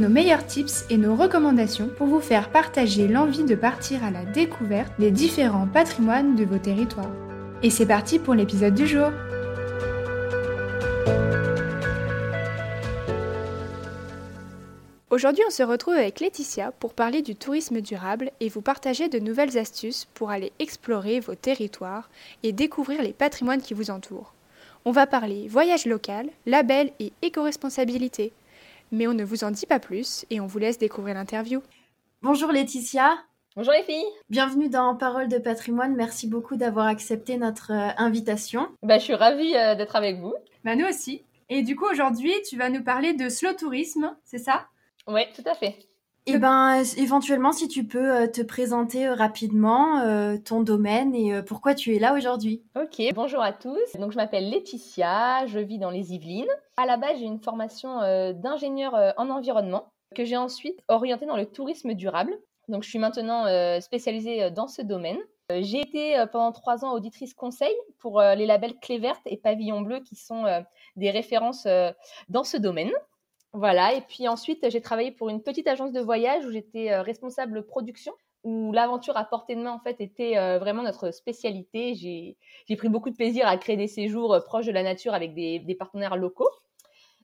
nos meilleurs tips et nos recommandations pour vous faire partager l'envie de partir à la découverte des différents patrimoines de vos territoires. Et c'est parti pour l'épisode du jour Aujourd'hui, on se retrouve avec Laetitia pour parler du tourisme durable et vous partager de nouvelles astuces pour aller explorer vos territoires et découvrir les patrimoines qui vous entourent. On va parler voyage local, label et éco-responsabilité. Mais on ne vous en dit pas plus et on vous laisse découvrir l'interview. Bonjour Laetitia. Bonjour les filles. Bienvenue dans Parole de patrimoine. Merci beaucoup d'avoir accepté notre euh, invitation. Bah, je suis ravie euh, d'être avec vous. Bah, nous aussi. Et du coup, aujourd'hui, tu vas nous parler de slow tourisme, c'est ça? Oui, tout à fait. Et eh ben, éventuellement, si tu peux euh, te présenter rapidement ton domaine et pourquoi tu es là aujourd'hui. Ok, bonjour à tous. Donc, je m'appelle Laetitia, je vis dans les Yvelines. À la base, j'ai une formation d'ingénieur en environnement que j'ai ensuite orientée dans le tourisme durable. Donc, je suis maintenant euh, spécialisée euh, dans ce domaine. Euh, j'ai été pendant trois ans auditrice conseil pour les labels Clé verte et Pavillon bleu qui sont des références dans ce domaine. Voilà, et puis ensuite, j'ai travaillé pour une petite agence de voyage où j'étais responsable production, où l'aventure à portée de main, en fait, était vraiment notre spécialité. J'ai pris beaucoup de plaisir à créer des séjours proches de la nature avec des partenaires locaux.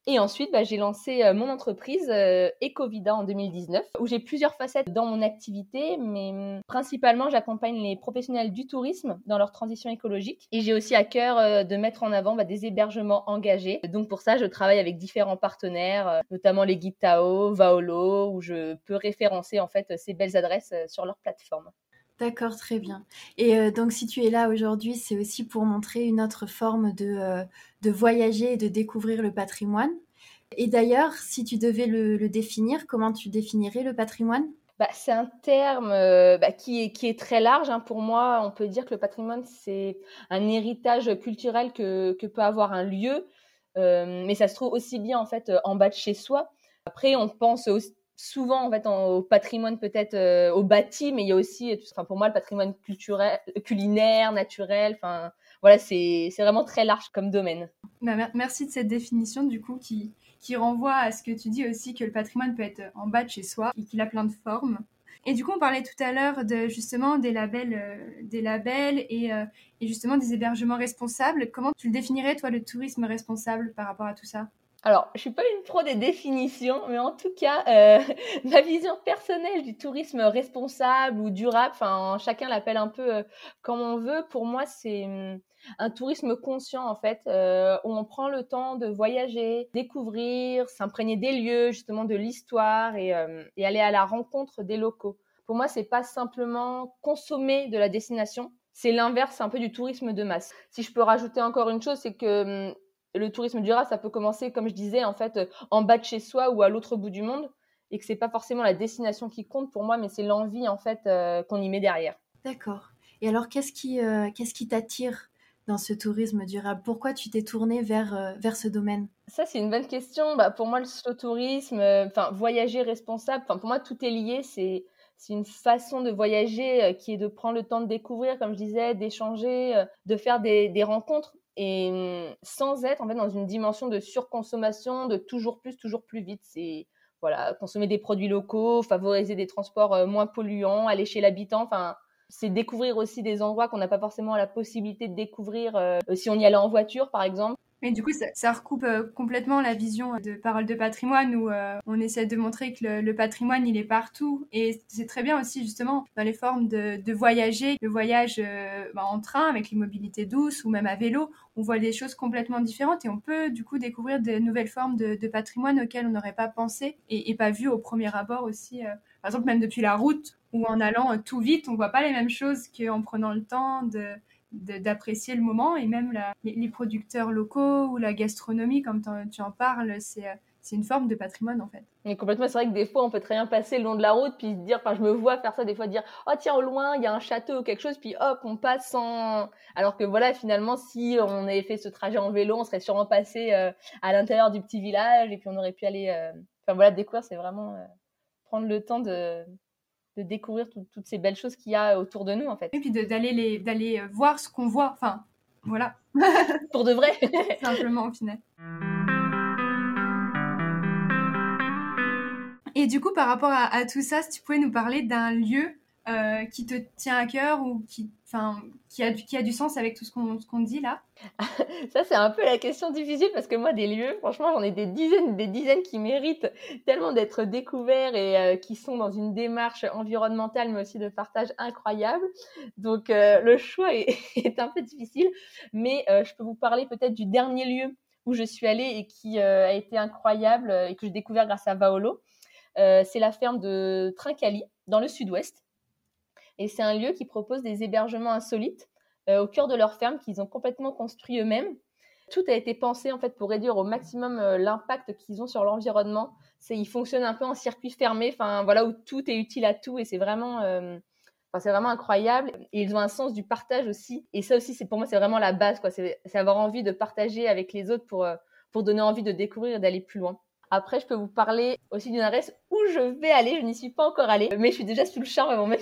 Et ensuite, bah, j'ai lancé euh, mon entreprise euh, Ecovida en 2019, où j'ai plusieurs facettes dans mon activité, mais hum, principalement, j'accompagne les professionnels du tourisme dans leur transition écologique. Et j'ai aussi à cœur euh, de mettre en avant bah, des hébergements engagés. Donc pour ça, je travaille avec différents partenaires, notamment les guides Tao, Vaolo, où je peux référencer en fait ces belles adresses sur leur plateforme. D'accord, très bien. Et euh, donc, si tu es là aujourd'hui, c'est aussi pour montrer une autre forme de, euh, de voyager et de découvrir le patrimoine. Et d'ailleurs, si tu devais le, définir, comment tu définirais le patrimoine? Bah, C'est un terme euh, bah, qui, est, qui est très large. Hein. Pour moi, on peut dire que le patrimoine, c'est un héritage culturel que, que peut avoir un lieu, mais ça se trouve aussi bien en fait en bas de chez soi. Après, on pense aussi souvent en fait au patrimoine peut-être euh, au bâti mais il y a aussi enfin pour moi le patrimoine culturel culinaire naturel enfin voilà c'est vraiment très large comme domaine. Bah, merci de cette définition du coup qui qui renvoie à ce que tu dis aussi que le patrimoine peut être en bas de chez soi et qu'il a plein de formes. Et du coup on parlait tout à l'heure de justement des labels euh, des labels et, euh, et justement des hébergements responsables. Comment tu le définirais toi le tourisme responsable par rapport à tout ça? Alors, je suis pas une pro des définitions, mais en tout cas, euh, ma vision personnelle du tourisme responsable ou durable, enfin, chacun l'appelle un peu euh, comme on veut. Pour moi, c'est hum, un tourisme conscient en fait, euh, où on prend le temps de voyager, découvrir, s'imprégner des lieux, justement de l'histoire et, aller à la rencontre des locaux. Pour moi, c'est pas simplement consommer de la destination, c'est l'inverse un peu du tourisme de masse. Si je peux rajouter encore une chose, c'est que hum, le tourisme durable, ça peut commencer, comme je disais, en fait, euh, en bas de chez soi ou à l'autre bout du monde, et que c'est pas forcément la destination qui compte pour moi, mais c'est l'envie en fait euh, qu'on y met derrière. D'accord. Et alors, qu'est-ce qui, euh, qu'est-ce qui t'attire dans ce tourisme durable Pourquoi tu t'es tourné vers, vers ce domaine? Ça, c'est une bonne question. Bah, pour moi, le slow tourisme, enfin, voyager responsable, pour moi, tout est lié. C'est c'est une façon de voyager qui est de prendre le temps de découvrir, comme je disais, d'échanger, de faire des, des rencontres et mmh, sans être en fait dans une dimension de surconsommation, de toujours plus, toujours plus vite. C'est voilà, consommer des produits locaux, favoriser des transports euh, moins polluants, aller chez l'habitant. Enfin, c'est découvrir aussi des endroits qu'on n'a pas forcément la possibilité de découvrir euh, si on y allait en voiture, par exemple. Et du coup, ça, recoupe euh, complètement la vision de Parole de patrimoine où euh, on essaie de montrer que le, patrimoine, il est partout. Et c'est très bien aussi, justement, dans les formes de, voyager, le voyage euh, bah, en train avec l'immobilité douce ou même à vélo, on voit des choses complètement différentes et on peut, du coup, découvrir de nouvelles formes de, patrimoine auxquelles on n'aurait pas pensé et, pas vu au premier abord aussi. par exemple, même depuis la route ou en allant tout vite, on voit pas les mêmes choses qu'en prenant le temps de d'apprécier le moment et même les, producteurs locaux ou la gastronomie, comme tu en parles, c'est c'est une forme de patrimoine en fait. Mais complètement, c'est vrai que des fois on peut très bien passer le long de la route puis dire, enfin je me vois faire ça des fois dire, oh tiens au loin il y a un château ou quelque chose puis hop on passe sans, alors que voilà finalement si on avait fait ce trajet en vélo on serait sûrement passé euh, à l'intérieur du petit village et puis on aurait pu aller, euh, enfin voilà découvrir c'est vraiment euh, prendre le temps de de découvrir toutes ces belles choses qu'il y a autour de nous en fait. Et puis d'aller les d'aller voir ce qu'on voit, enfin voilà. Pour de vrai. Simplement au final. Et du coup, par rapport à, tout ça, si tu pouvais nous parler d'un lieu euh, qui te tient à cœur ou qui, qui, a, qui a du sens avec tout ce qu'on dit là? Ça, c'est un peu la question difficile parce que moi, des lieux, franchement, j'en ai des dizaines, des dizaines qui méritent tellement d'être découverts et euh, qui sont dans une démarche environnementale, mais aussi de partage incroyable. Donc, euh, le choix est, est, un peu difficile, mais je peux vous parler peut-être du dernier lieu où je suis allée et qui a été incroyable et que j'ai découvert grâce à Vaolo. C'est la ferme de Trincali, dans le sud-ouest. Et c'est un lieu qui propose des hébergements insolites euh, au cœur de leur ferme qu'ils ont complètement construit eux-mêmes. Tout a été pensé en fait pour réduire au maximum euh, l'impact qu'ils ont sur l'environnement. C'est, ils fonctionnent un peu en circuit fermé, enfin voilà où tout est utile à tout et c'est vraiment, c'est vraiment incroyable. Et ils ont un sens du partage aussi. Et ça aussi, c'est pour moi, c'est vraiment la base quoi. C'est, avoir envie de partager avec les autres pour pour donner envie de découvrir et d'aller plus loin. Après, je peux vous parler aussi d'une adresse où je vais aller. Je n'y suis pas encore allée, mais je suis déjà sous le charme avant même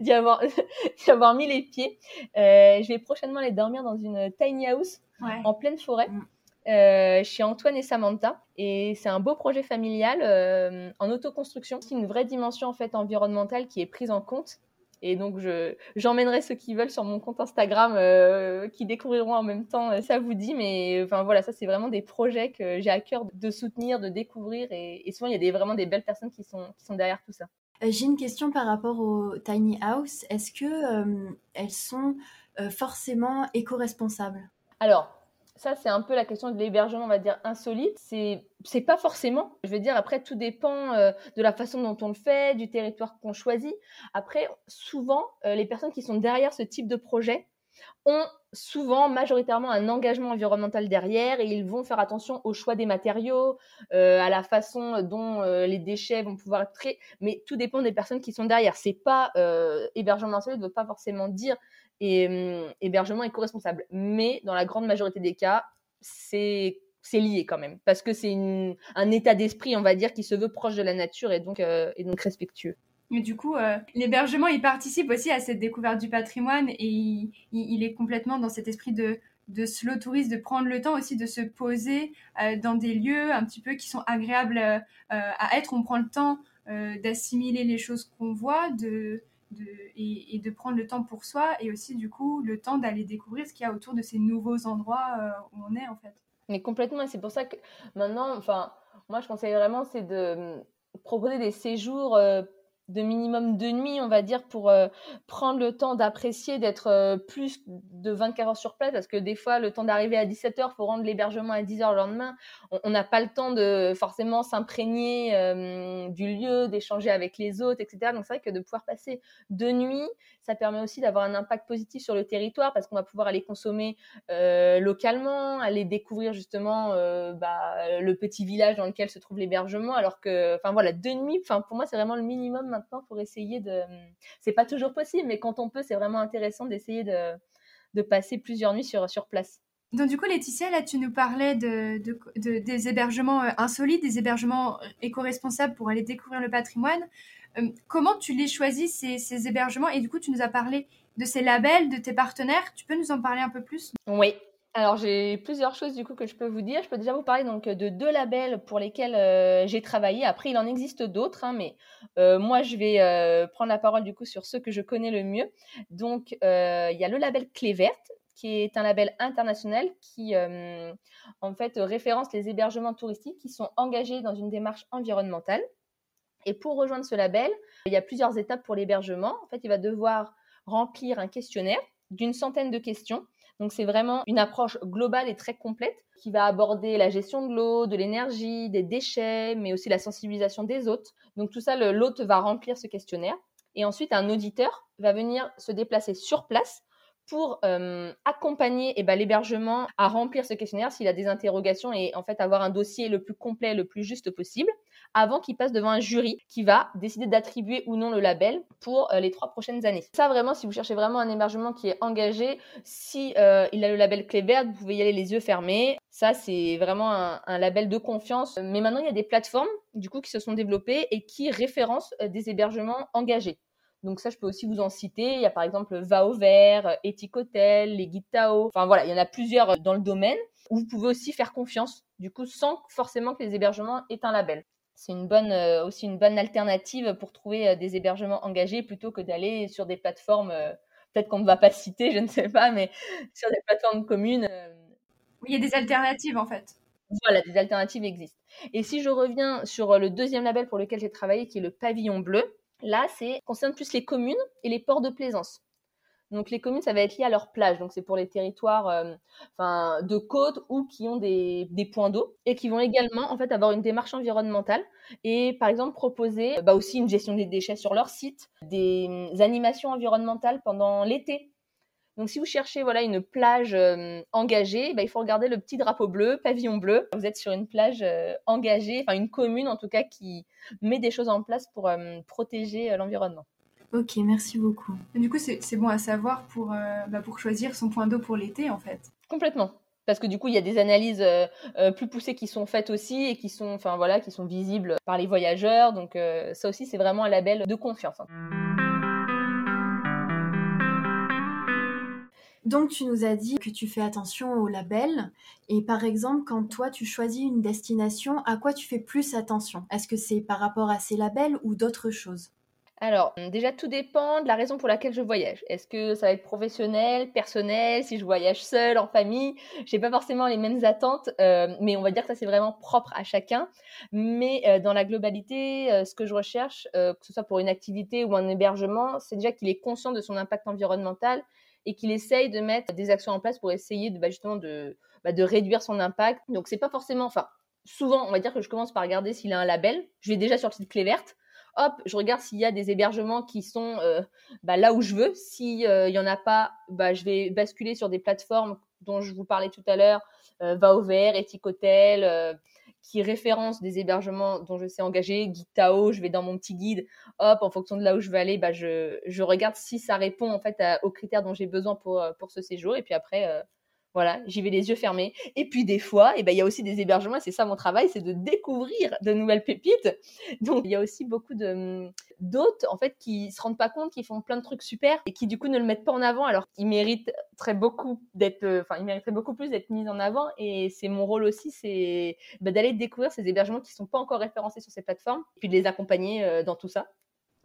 d'y avoir, avoir mis les pieds. Euh, je vais prochainement aller dormir dans une tiny house en pleine forêt. Mm. Euh, chez Antoine et Samantha et c'est un beau projet familial euh, en autoconstruction. C'est une vraie dimension en fait environnementale qui est prise en compte et donc, je, j'emmènerai ceux qui veulent sur mon compte Instagram, euh, qui découvriront en même temps, euh, ça vous dit. Mais enfin, voilà, ça, c'est vraiment des projets que j'ai à cœur de soutenir, de découvrir. Et, souvent, il y a des, vraiment des belles personnes qui sont, qui sont derrière tout ça. Euh, j'ai une question par rapport aux tiny house. Est-ce que elles sont forcément éco-responsables? Alors, ça, c'est un peu la question de l'hébergement, on va dire, insolite. C'est, c'est pas forcément. Je veux dire, après, tout dépend euh, de la façon dont on le fait, du territoire qu'on choisit. Après, souvent, euh, les personnes qui sont derrière ce type de projet ont souvent, majoritairement, un engagement environnemental derrière et ils vont faire attention au choix des matériaux, euh, à la façon dont les déchets vont pouvoir être traités. Mais tout dépend des personnes qui sont derrière. C'est pas hébergement insolite ne veut pas forcément dire et hum, hébergement éco-responsable. Mais dans la grande majorité des cas, c'est c'est lié quand même parce que c'est un état d'esprit, on va dire, qui se veut proche de la nature et donc euh, et donc respectueux. Mais du coup, euh, l'hébergement, il participe aussi à cette découverte du patrimoine et il, est complètement dans cet esprit de, slow tourisme, de prendre le temps aussi de se poser euh, dans des lieux un petit peu qui sont agréables à être. On prend le temps d'assimiler les choses qu'on voit, de, et, de prendre le temps pour soi et aussi du coup le temps d'aller découvrir ce qu'il y a autour de ces nouveaux endroits euh, où on est en fait. Mais complètement, et c'est pour ça que maintenant, enfin, moi je conseille vraiment c'est de hum, proposer des séjours euh, de minimum deux nuits, on va dire, pour euh, prendre le temps d'apprécier, d'être euh, plus de 24 heures sur place, parce que des fois, le temps d'arriver à 17 heures, faut rendre l'hébergement à 10 heures le lendemain. On n'a pas le temps de forcément s'imprégner euh, du lieu, d'échanger avec les autres, etc. Donc c'est vrai que de pouvoir passer deux nuits, ça permet aussi d'avoir un impact positif sur le territoire, parce qu'on va pouvoir aller consommer localement, aller découvrir justement bah, le petit village dans lequel se trouve l'hébergement, alors que, enfin voilà, deux nuits, enfin pour moi, c'est vraiment le minimum maintenant pour essayer de. C'est pas toujours possible, mais quand on peut, c'est vraiment intéressant d'essayer de, de passer plusieurs nuits sur, sur place. Donc du coup, Laetitia, là, tu nous parlais de, des hébergements euh, insolites, des hébergements éco-responsables pour aller découvrir le patrimoine. Euh, comment tu les choisis, ces, hébergements? Et du coup, tu nous as parlé de ces labels, de tes partenaires. Tu peux nous en parler un peu plus? Oui, alors j'ai plusieurs choses du coup que je peux vous dire. Je peux déjà vous parler donc de deux labels pour lesquels euh, j'ai travaillé. Après il en existe d'autres, hein, mais euh, moi je vais prendre la parole du coup sur ceux que je connais le mieux. Donc il y a le label Clé verte qui est un label international qui en fait référence les hébergements touristiques qui sont engagés dans une démarche environnementale. Et pour rejoindre ce label, il y a plusieurs étapes pour l'hébergement. En fait, il va devoir remplir un questionnaire d'une centaine de questions donc c'est vraiment une approche globale et très complète qui va aborder la gestion de l'eau, de l'énergie, des déchets, mais aussi la sensibilisation des hôtes. Donc tout ça, l'hôte va remplir ce questionnaire. Et ensuite, un auditeur va venir se déplacer sur place pour accompagner eh ben, l'hébergement à remplir ce questionnaire s'il a des interrogations et en fait avoir un dossier le plus complet, le plus juste possible avant qu'il passe devant un jury qui va décider d'attribuer ou non le label pour les trois prochaines années. Ça vraiment, si vous cherchez vraiment un hébergement qui est engagé, si il a le label clé verte, vous pouvez y aller les yeux fermés. Ça, c'est vraiment un, label de confiance. Mais maintenant, il y a des plateformes du coup qui se sont développées et qui référencent des hébergements engagés. Donc ça, je peux aussi vous en citer. Il y a par exemple Va au vert, Ethic Hotel, les guides Tao. Enfin voilà, il y en a plusieurs euh, dans le domaine où vous pouvez aussi faire confiance, du coup, sans forcément que les hébergements aient un label. C'est une bonne, euh, aussi une bonne alternative pour trouver euh, des hébergements engagés plutôt que d'aller sur des plateformes, peut-être qu'on ne va pas citer, je ne sais pas, mais sur des plateformes communes. Oui, il y a des alternatives en fait. Voilà, des alternatives existent. Et si je reviens sur le deuxième label pour lequel j'ai travaillé, qui est le pavillon bleu, Là, c'est concerne plus les communes et les ports de plaisance. Donc les communes, ça va être lié à leur plage. Donc c'est pour les territoires euh, de côte ou qui ont des, points d'eau et qui vont également en fait avoir une démarche environnementale et par exemple proposer bah, aussi une gestion des déchets sur leur site, des hum, animations environnementales pendant l'été donc, si vous cherchez voilà une plage euh, engagée, bah, il faut regarder le petit drapeau bleu, pavillon bleu. Vous êtes sur une plage euh, engagée, enfin une commune en tout cas qui met des choses en place pour euh, protéger l'environnement. Ok, merci beaucoup. du coup, c'est bon à savoir pour, bah, pour choisir son point d'eau pour l'été en fait. Complètement. Parce que du coup, il y a des analyses plus poussées qui sont faites aussi et qui sont, enfin voilà, qui sont visibles par les voyageurs. Donc ça aussi, c'est vraiment un label de confiance. Hein. Donc, tu nous as dit que tu fais attention aux labels. Et par exemple, quand toi, tu choisis une destination, à quoi tu fais plus attention? Est-ce que c'est par rapport à ces labels ou d'autres choses? Alors, déjà, tout dépend de la raison pour laquelle je voyage. Est-ce que ça va être professionnel, personnel, si je voyage seule, en famille? J'ai pas forcément les mêmes attentes, euh, mais on va dire que ça c'est vraiment propre à chacun. Mais euh, dans la globalité, euh, ce que je recherche, que ce soit pour une activité ou un hébergement, c'est déjà qu'il est conscient de son impact environnemental et qu'il essaye de mettre des actions en place pour essayer de, bah, justement de, bah, de réduire son impact. Donc c'est pas forcément, enfin souvent on va dire que je commence par regarder s'il a un label. Je vais déjà sur le clé verte. Hop, je regarde s'il y a des hébergements qui sont euh, bah, là où je veux. S'il euh, y en a pas, bah, je vais basculer sur des plateformes dont je vous parlais tout à l'heure, euh, Va au vert, Ethic Hotel, qui référence des hébergements dont je sais engager, guide je vais dans mon petit guide, hop, en fonction de là où je veux aller, bah, je, regarde si ça répond en fait aux critères dont j'ai besoin pour, euh, pour ce séjour. Et puis après, euh, voilà, j'y vais les yeux fermés. Et puis des fois, eh ben, il y a aussi des hébergements, c'est ça mon travail, c'est de découvrir de nouvelles pépites. Donc il y a aussi beaucoup de d'hôtes en fait qui se rendent pas compte qu'ils font plein de trucs super et qui du coup ne le mettent pas en avant alors qu'ils méritent très beaucoup d'être, euh, enfin ils mériteraient beaucoup plus d'être mis en avant. Et c'est mon rôle aussi, c'est bah, d'aller découvrir ces hébergements qui sont pas encore référencés sur ces plateformes, et puis de les accompagner euh, dans tout ça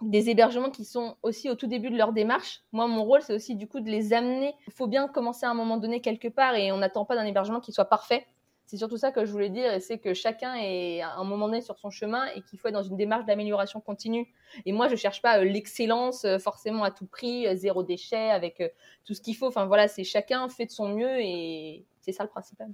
des hébergements qui sont aussi au tout début de leur démarche. Moi, mon rôle, c'est aussi du coup de les amener. Il faut bien commencer à un moment donné quelque part et on n'attend pas d'un hébergement qui soit parfait. C'est surtout ça que je voulais dire, et c'est que chacun est à un moment donné sur son chemin et qu'il faut être dans une démarche d'amélioration continue. Et moi, je cherche pas euh, l'excellence euh, forcément à tout prix, euh, zéro déchet, avec tout ce qu'il faut. Enfin voilà, c'est chacun fait de son mieux et c'est ça le principal.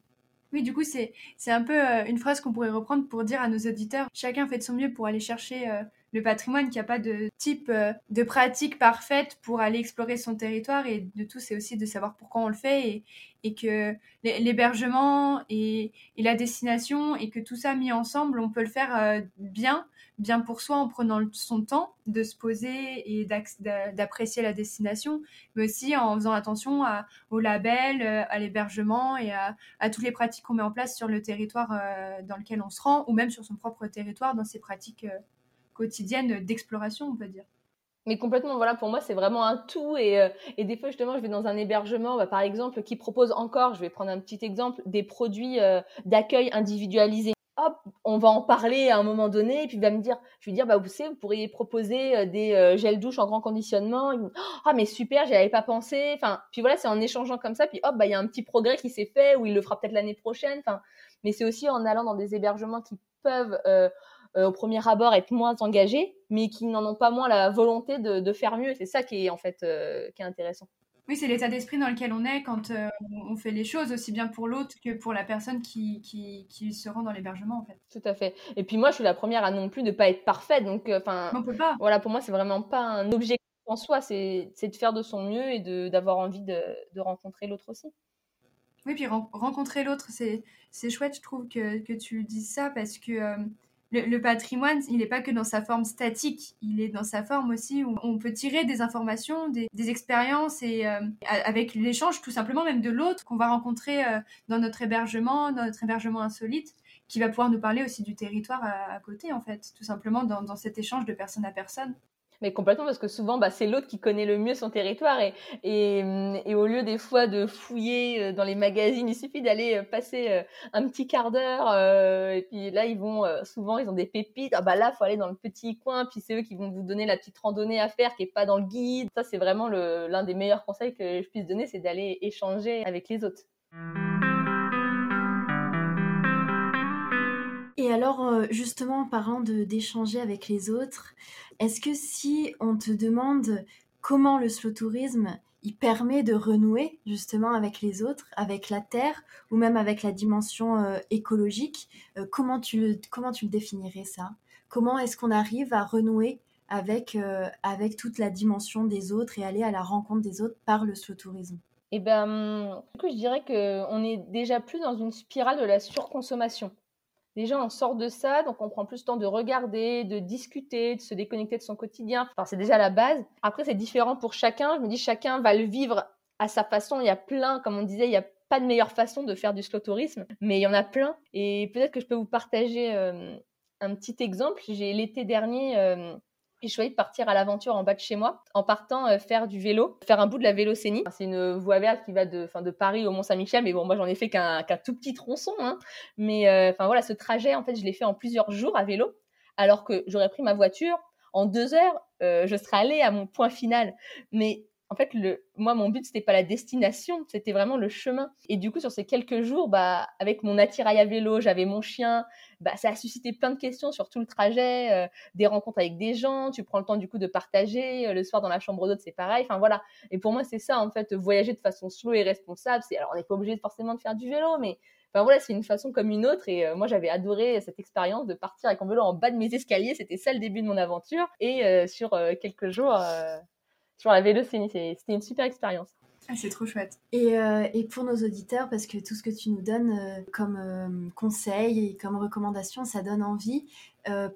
Oui, du coup, c'est un peu une phrase qu'on pourrait reprendre pour dire à nos auditeurs, chacun fait de son mieux pour aller chercher le patrimoine, qu'il n'y a pas de type euh, de pratique parfaite pour aller explorer son territoire et de tout, c'est aussi de savoir pourquoi on le fait et, que l'hébergement et, la destination et que tout ça mis ensemble, on peut le faire euh, bien, bien pour soi en prenant son temps de se poser et d'apprécier la destination, mais aussi en faisant attention au label, euh, à l'hébergement et à, à, toutes les pratiques qu'on met en place sur le territoire dans lequel on se rend ou même sur son propre territoire dans ses pratiques quotidienne d'exploration, on peut dire. Mais complètement, voilà, pour moi, c'est vraiment un tout. Et, euh, et, des fois, justement, je vais dans un hébergement, bah, par exemple, qui propose encore, je vais prendre un petit exemple, des produits euh, d'accueil individualisés. Hop, on va en parler à un moment donné, et puis il va me dire, je vais dire, bah, vous savez, vous pourriez proposer euh, des gels douche en grand conditionnement. ah, mais super, j'y avais pas pensé. Enfin, puis voilà, c'est en échangeant comme ça, puis hop, bah, il y a un petit progrès qui s'est fait, ou il le fera peut-être l'année prochaine. Enfin, mais c'est aussi en allant dans des hébergements qui peuvent au premier abord être moins engagés, mais qui n'en ont pas moins la volonté de, faire mieux. C'est ça qui est en fait euh, qui est intéressant. Oui, c'est l'état d'esprit dans lequel on est quand euh, on fait les choses, aussi bien pour l'autre que pour la personne qui, qui, se rend dans l'hébergement, en fait. Tout à fait. Et puis moi, je suis la première à non plus ne pas être parfaite, donc enfin. on peut pas. Voilà, pour moi, c'est vraiment pas un objectif en soi, c'est de faire de son mieux et d'avoir envie de, de rencontrer l'autre aussi. Oui, puis rencontrer l'autre, c'est chouette, je trouve, que, que, tu dises ça, parce que euh, le, patrimoine, il n'est pas que dans sa forme statique, il est dans sa forme aussi où on peut tirer des informations, des, expériences, et euh, avec l'échange tout simplement même de l'autre qu'on va rencontrer euh, dans notre hébergement, dans notre hébergement insolite, qui va pouvoir nous parler aussi du territoire à, côté, en fait, tout simplement dans cet échange de personne à personne. Mais complètement, parce que souvent, bah, c'est l'autre qui connaît le mieux son territoire. Et, au lieu des fois de fouiller euh, dans les magazines, il suffit d'aller euh, passer euh, un petit quart d'heure. et puis là, ils vont souvent, ils ont des pépites. Ah bah là, faut aller dans le petit coin. Puis c'est eux qui vont vous donner la petite randonnée à faire qui est pas dans le guide. Ça, c'est vraiment l'un des meilleurs conseils que je puisse donner, c'est d'aller échanger avec les autres. Et alors, justement, en parlant d'échanger avec les autres, est-ce que si on te demande comment le slow tourisme il permet de renouer justement avec les autres, avec la terre ou même avec la dimension euh, écologique, euh, comment, tu le, comment tu le définirais ça? Comment est-ce qu'on arrive à renouer avec, euh, avec toute la dimension des autres et aller à la rencontre des autres par le slow tourisme? Eh bien, je dirais qu'on est déjà plus dans une spirale de la surconsommation. Déjà, on sort de ça, donc on prend plus le temps de regarder, de discuter, de se déconnecter de son quotidien. Enfin, c'est déjà la base. Après, c'est différent pour chacun. Je me dis, chacun va le vivre à sa façon. Il y a plein, comme on disait, il n'y a pas de meilleure façon de faire du slow tourisme, mais il y en a plein. Et peut-être que je peux vous partager euh, un petit exemple. J'ai l'été dernier, euh, j'ai choisi de partir à l'aventure en bas de chez moi, en partant euh, faire du vélo, faire un bout de la Vélocénie. C'est une voie verte qui va de, de Paris au Mont-Saint-Michel, mais bon, moi j'en ai fait qu'un tout petit tronçon. Hein. Mais euh, enfin voilà, ce trajet, en fait, je l'ai fait en plusieurs jours à vélo, alors que j'aurais pris ma voiture. En deux heures, euh, je serais allée à mon point final. Mais en fait, moi, mon but, c'était pas la destination, c'était vraiment le chemin. Et du coup, sur ces quelques jours, bah, avec mon attirail à vélo, j'avais mon chien, bah, ça a suscité plein de questions sur tout le trajet, euh, des rencontres avec des gens, tu prends le temps du coup de partager, euh, le soir dans la chambre d'hôte, c'est pareil. Enfin voilà. Et pour moi, c'est ça, en fait, voyager de façon slow et responsable. C'est, alors, on n'est pas obligé forcément de faire du vélo, mais Enfin voilà, c'est une façon comme une autre. Et euh, moi, j'avais adoré cette expérience de partir avec vélo en bas de mes escaliers. C'était ça le début de mon aventure. Et sur quelques jours, sur la vélo, c'était une super expérience. Ah, c'est trop chouette. Et, euh, et, pour nos auditeurs, parce que tout ce que tu nous donnes euh, comme euh, conseil et comme recommandation, ça donne envie.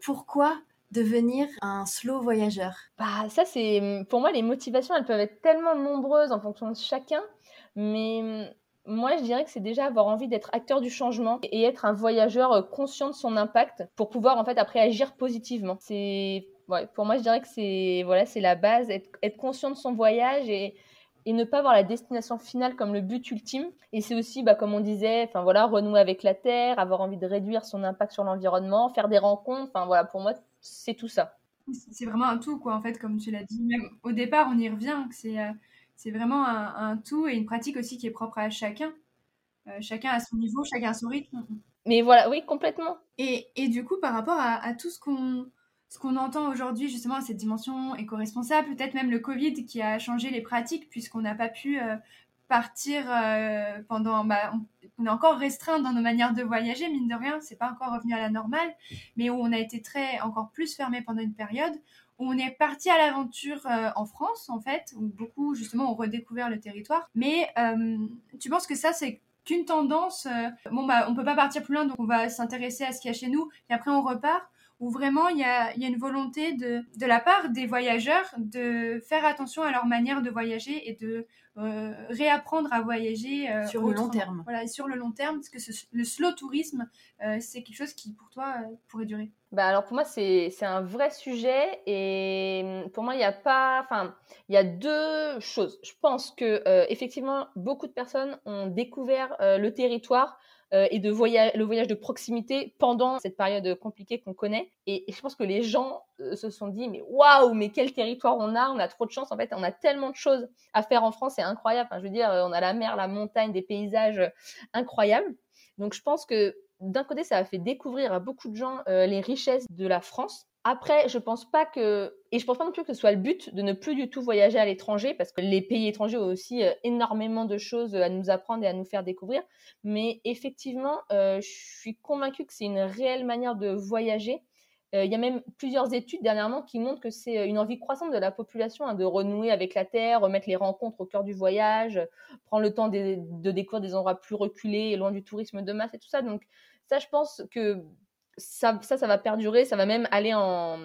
pourquoi devenir un slow voyageur? Bah ça c'est pour moi les motivations elles peuvent être tellement nombreuses en fonction de chacun, mais moi je dirais que c'est déjà avoir envie d'être acteur du changement et être un voyageur conscient de son impact pour pouvoir en fait après agir positivement. C'est ouais, pour moi, je dirais que c'est voilà, c'est la base, être, être, conscient de son voyage et, et ne pas voir la destination finale comme le but ultime. Et c'est aussi, bah, comme on disait, enfin voilà, renouer avec la terre, avoir envie de réduire son impact sur l'environnement, faire des rencontres. Enfin voilà, pour moi, c'est tout ça. C'est vraiment un tout, quoi, en fait, comme tu l'as dit. Même au départ, on y revient, c'est euh, c'est vraiment un, un, tout et une pratique aussi qui est propre à chacun. Euh, chacun à son niveau, chacun à son rythme. Mais voilà, oui, complètement. Et, et du coup, par rapport à, à tout ce qu'on ce qu'on entend aujourd'hui justement cette dimension éco-responsable, peut-être même le Covid qui a changé les pratiques puisqu'on n'a pas pu euh, partir euh, pendant, bah, on, est encore restreint dans nos manières de voyager, mine de rien, c'est pas encore revenu à la normale, mais où on a été très, encore plus fermé pendant une période, où on est parti à l'aventure euh, en France en fait, où beaucoup justement ont redécouvert le territoire. Mais tu penses que ça c'est qu'une tendance, bon bah on peut pas partir plus loin donc on va s'intéresser à ce qu'il y a chez nous et après on repart? Où vraiment il y a, y a, une volonté de, de la part des voyageurs de faire attention à leur manière de voyager et de euh, réapprendre à voyager euh, sur le long terme. Voilà, sur le long terme, parce que le slow tourisme, euh, c'est quelque chose qui pour toi pourrait durer. Bah alors pour moi c'est un vrai sujet et hum, pour moi il n'y a pas, enfin il y a deux choses. Je pense que effectivement beaucoup de personnes ont découvert le territoire euh, et de voyage, le voyage de proximité pendant cette période compliquée qu'on connaît. Et, je pense que les gens euh, se sont dit, mais waouh, mais quel territoire on a, on a trop de chance. En fait, on a tellement de choses à faire en France, c'est incroyable. Je veux dire, on a la mer, la montagne, des paysages incroyables. Donc, je pense que d'un côté, ça a fait découvrir à beaucoup de gens euh, les richesses de la France. Après, je pense pas que, et je pense pas non plus que ce soit le but de ne plus du tout voyager à l'étranger, parce que les pays étrangers ont aussi euh, énormément de choses à nous apprendre et à nous faire découvrir. Mais effectivement, euh, je suis convaincue que c'est une réelle manière de voyager, Euh, il y a même plusieurs études dernièrement qui montrent que c'est une envie croissante de la population hein, de renouer avec la Terre, remettre les rencontres au cœur du voyage, prendre le temps de, découvrir des endroits plus reculés loin du tourisme de masse et tout ça. Donc ça, je pense que ça, ça, ça va perdurer, ça va même aller en,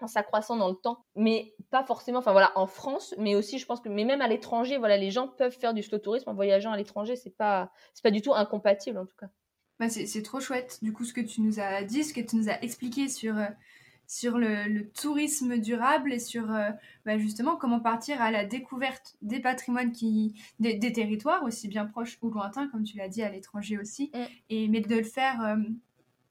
en s'accroissant dans le temps, mais pas forcément, enfin voilà, en France, mais aussi je pense que, mais même à l'étranger, voilà, les gens peuvent faire du slow tourisme en voyageant à l'étranger, c'est pas, c'est pas du tout incompatible en tout cas. Bah c'est trop chouette, du coup, ce que tu nous as dit, ce que tu nous as expliqué sur, euh, sur le, tourisme durable et sur euh, bah, justement comment partir à la découverte des patrimoines qui, des, territoires aussi bien proches ou lointains, comme tu l'as dit, à l'étranger aussi, mm. et, mais de le faire euh,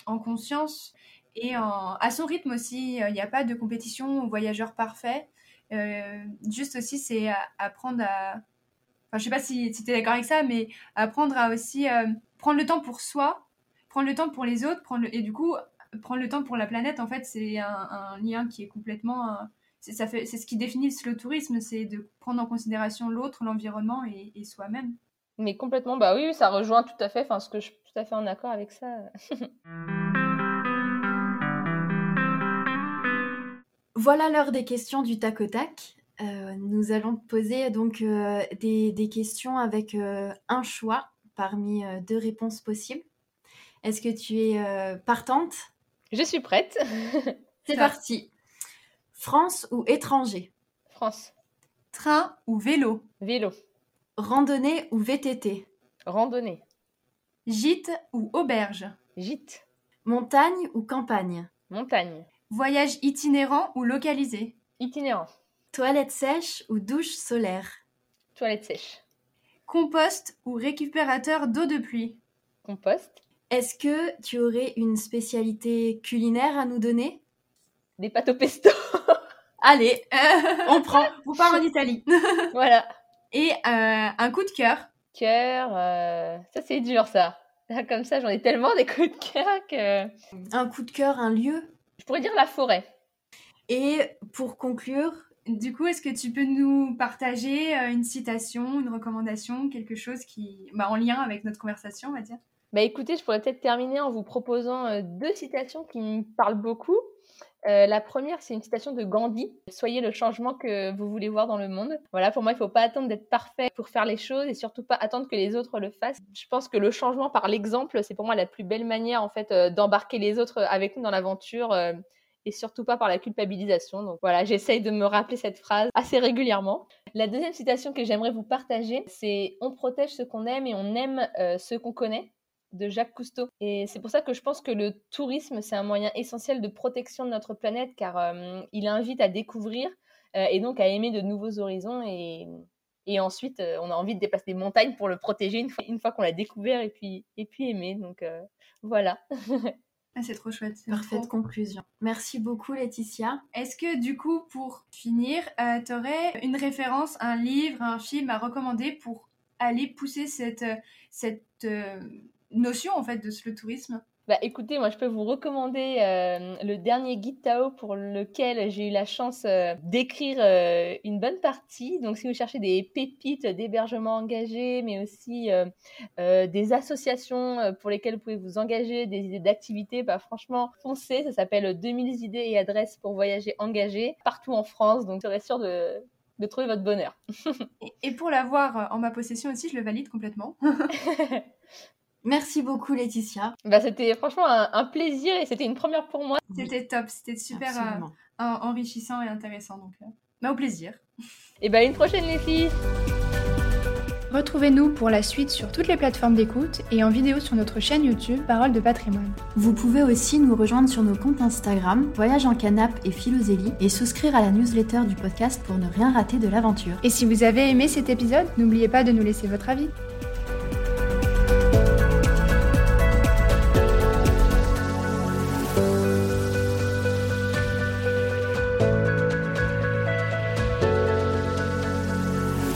en conscience et à son rythme aussi. Il n'y a pas de compétition voyageur parfait. juste aussi, c'est apprendre à. Enfin, je sais pas si, tu es d'accord avec ça, mais apprendre à aussi prendre le temps pour soi, prendre le temps pour les autres, prendre et du coup, prendre le temps pour la planète, en fait, c'est un, lien qui est complètement. Euh, c'est ce qui définit le tourisme, c'est de prendre en considération l'autre, l'environnement et, soi-même. Mais complètement, bah oui, ça rejoint tout à fait, ce que je tout à fait en accord avec ça. voilà l'heure des questions du tac au tac. Euh, nous allons poser donc euh, des, des, questions avec un choix parmi euh, deux réponses possibles. Est-ce que tu es euh, partante? Je suis prête. C'est parti. France ou étranger? France. Train ou vélo? Vélo. Randonnée ou VTT Randonnée. Gîte ou auberge? Gîte. Montagne ou campagne? Montagne. Voyage itinérant ou localisé? Itinérant. Toilette sèche ou douche solaire? Toilette sèche. Compost ou récupérateur d'eau de pluie? Compost. Est-ce que tu aurais une spécialité culinaire à nous donner? Des pâtes au pesto. Allez, on prend. Vous partez en Italie. voilà. Et euh, un coup de cœur. Cœur, euh, ça c'est dur ça. Comme ça, j'en ai tellement des coups de cœur que. Un coup de cœur, un lieu? Je pourrais dire la forêt. Et pour conclure, du coup, est-ce que tu peux nous partager euh, une citation, une recommandation, quelque chose qui, bah, en lien avec notre conversation, on va dire? Bah écoutez, je pourrais peut-être terminer en vous proposant euh, deux citations qui me parlent beaucoup. Euh, la première, c'est une citation de Gandhi. Soyez le changement que vous voulez voir dans le monde. Voilà, pour moi, il ne faut pas attendre d'être parfait pour faire les choses et surtout pas attendre que les autres le fassent. Je pense que le changement par l'exemple, c'est pour moi la plus belle manière en fait d'embarquer les autres avec nous dans l'aventure et surtout pas par la culpabilisation. Donc voilà, j'essaye de me rappeler cette phrase assez régulièrement. La deuxième citation que j'aimerais vous partager, c'est On protège ce qu'on aime et on aime euh, ce qu'on connaît de Jacques Cousteau. Et c'est pour ça que je pense que le tourisme, c'est un moyen essentiel de protection de notre planète car euh, il invite à découvrir euh, et donc à aimer de nouveaux horizons et, et ensuite on a envie de dépasser des montagnes pour le protéger une fois, une fois qu'on l'a découvert et puis, et puis aimer. Donc voilà. Ah, c'est trop chouette. Parfaite conclusion. Merci beaucoup, Laetitia. Est-ce que, du coup, pour finir, euh, tu aurais une référence, un livre, un film à recommander pour aller pousser cette, cette euh, notion, en fait, de ce, le tourisme bah écoutez, moi je peux vous recommander euh, le dernier guide Tao pour lequel j'ai eu la chance euh, d'écrire euh, une bonne partie. Donc si vous cherchez des pépites d'hébergement engagé, mais aussi des associations pour lesquelles vous pouvez vous engager, des idées d'activités, bah franchement foncez, ça s'appelle 2000 idées et adresses pour voyager engagé partout en France. Donc vous serez sûr de, de trouver votre bonheur. et pour l'avoir en ma possession aussi, je le valide complètement. Merci beaucoup Laetitia. Bah, c'était franchement un, plaisir et c'était une première pour moi. C'était top, c'était super euh, enrichissant et intéressant. Donc, euh, bah, au plaisir. Et bah une prochaine les filles. Retrouvez-nous pour la suite sur toutes les plateformes d'écoute et en vidéo sur notre chaîne YouTube Parole de patrimoine. Vous pouvez aussi nous rejoindre sur nos comptes Instagram Voyage en Canap et Philosélie et souscrire à la newsletter du podcast pour ne rien rater de l'aventure. Et si vous avez aimé cet épisode, n'oubliez pas de nous laisser votre avis.